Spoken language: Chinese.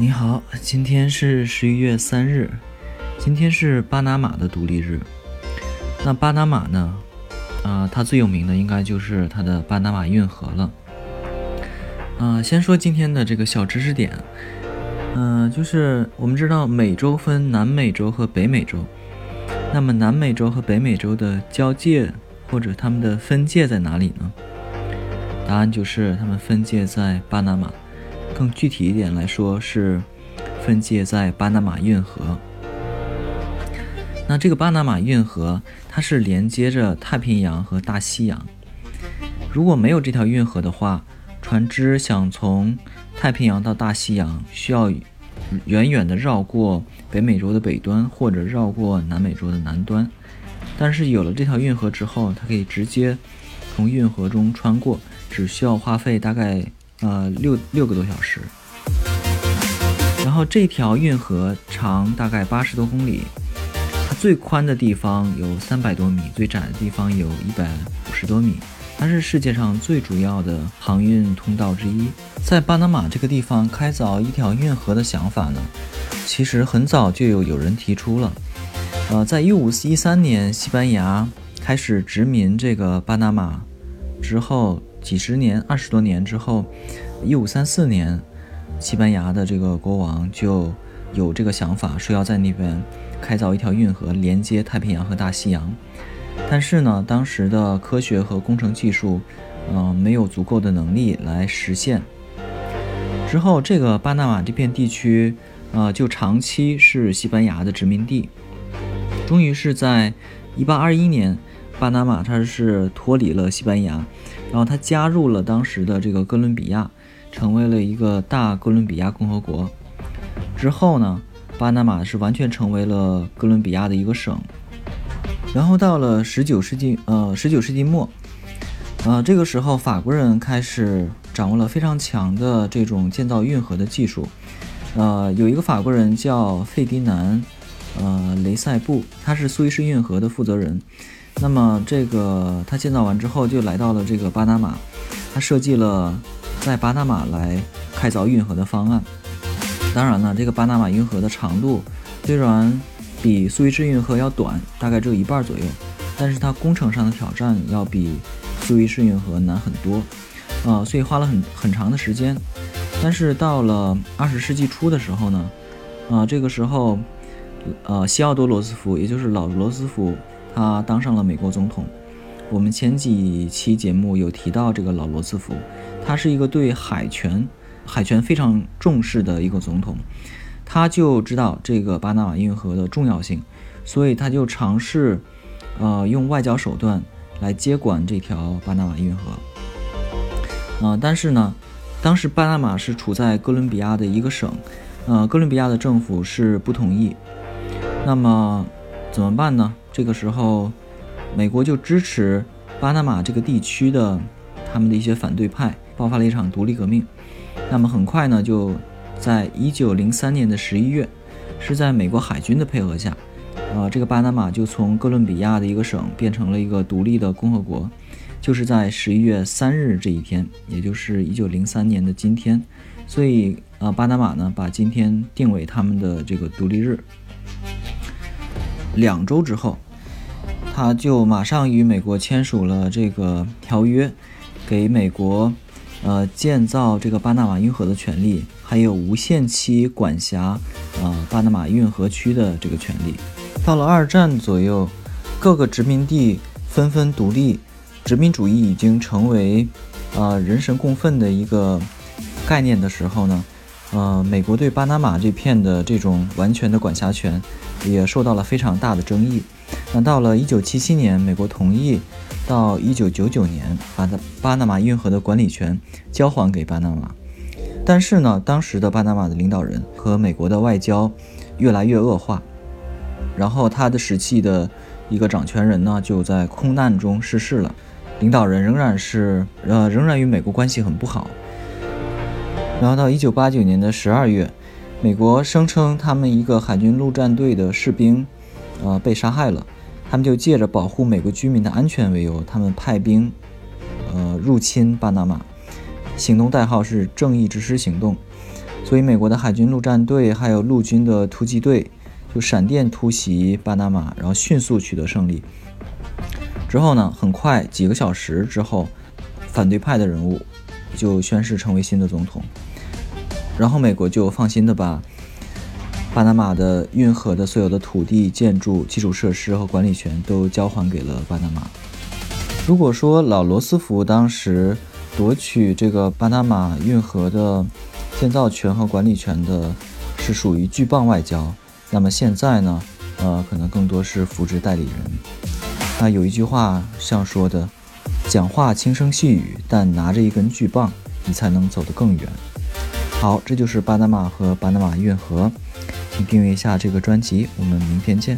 你好，今天是十一月三日，今天是巴拿马的独立日。那巴拿马呢？啊，它最有名的应该就是它的巴拿马运河了。啊，先说今天的这个小知识点。嗯，就是我们知道美洲分南美洲和北美洲，那么南美洲和北美洲的交界或者它们的分界在哪里呢？答案就是它们分界在巴拿马。更具体一点来说，是分界在巴拿马运河。那这个巴拿马运河，它是连接着太平洋和大西洋。如果没有这条运河的话，船只想从太平洋到大西洋，需要远远的绕过北美洲的北端，或者绕过南美洲的南端。但是有了这条运河之后，它可以直接从运河中穿过，只需要花费大概。呃，六六个多小时。然后这条运河长大概八十多公里，它最宽的地方有三百多米，最窄的地方有一百五十多米。它是世界上最主要的航运通道之一。在巴拿马这个地方开凿一条运河的想法呢，其实很早就有有人提出了。呃，在一五一三年，西班牙开始殖民这个巴拿马之后。几十年、二十多年之后，一五三四年，西班牙的这个国王就有这个想法，说要在那边开凿一条运河，连接太平洋和大西洋。但是呢，当时的科学和工程技术，嗯，没有足够的能力来实现。之后，这个巴拿马这片地区，呃，就长期是西班牙的殖民地。终于是在一八二一年，巴拿马它是脱离了西班牙。然后他加入了当时的这个哥伦比亚，成为了一个大哥伦比亚共和国。之后呢，巴拿马是完全成为了哥伦比亚的一个省。然后到了十九世纪，呃，十九世纪末，呃，这个时候法国人开始掌握了非常强的这种建造运河的技术。呃，有一个法国人叫费迪南，呃，雷塞布，他是苏伊士运河的负责人。那么这个他建造完之后，就来到了这个巴拿马，他设计了在巴拿马来开凿运河的方案。当然呢，这个巴拿马运河的长度虽然比苏伊士运河要短，大概只有一半左右，但是它工程上的挑战要比苏伊士运河难很多，呃，所以花了很很长的时间。但是到了二十世纪初的时候呢，啊，这个时候，呃，西奥多·罗斯福，也就是老罗斯福。他当上了美国总统。我们前几期节目有提到这个老罗斯福，他是一个对海权、海权非常重视的一个总统。他就知道这个巴拿马运河的重要性，所以他就尝试，呃，用外交手段来接管这条巴拿马运河。呃，但是呢，当时巴拿马是处在哥伦比亚的一个省，呃，哥伦比亚的政府是不同意。那么怎么办呢？这个时候，美国就支持巴拿马这个地区的他们的一些反对派，爆发了一场独立革命。那么很快呢，就在一九零三年的十一月，是在美国海军的配合下，呃，这个巴拿马就从哥伦比亚的一个省变成了一个独立的共和国。就是在十一月三日这一天，也就是一九零三年的今天，所以呃，巴拿马呢把今天定为他们的这个独立日。两周之后。他就马上与美国签署了这个条约，给美国，呃，建造这个巴拿马运河的权利，还有无限期管辖，呃，巴拿马运河区的这个权利。到了二战左右，各个殖民地纷纷独立，殖民主义已经成为，呃，人神共愤的一个概念的时候呢，呃，美国对巴拿马这片的这种完全的管辖权，也受到了非常大的争议。那到了一九七七年，美国同意到一九九九年把巴拿马运河的管理权交还给巴拿马，但是呢，当时的巴拿马的领导人和美国的外交越来越恶化，然后他的时期的一个掌权人呢就在空难中逝世了，领导人仍然是呃仍然与美国关系很不好。然后到一九八九年的十二月，美国声称他们一个海军陆战队的士兵。呃，被杀害了，他们就借着保护美国居民的安全为由，他们派兵，呃，入侵巴拿马，行动代号是“正义之师行动”。所以美国的海军陆战队还有陆军的突击队就闪电突袭巴拿马，然后迅速取得胜利。之后呢，很快几个小时之后，反对派的人物就宣誓成为新的总统，然后美国就放心的把巴拿马的运河的所有的土地、建筑、基础设施和管理权都交还给了巴拿马。如果说老罗斯福当时夺取这个巴拿马运河的建造权和管理权的是属于巨棒外交，那么现在呢，呃，可能更多是扶植代理人。那有一句话像说的：“讲话轻声细语，但拿着一根巨棒，你才能走得更远。”好，这就是巴拿马和巴拿马运河。请订阅一下这个专辑，我们明天见。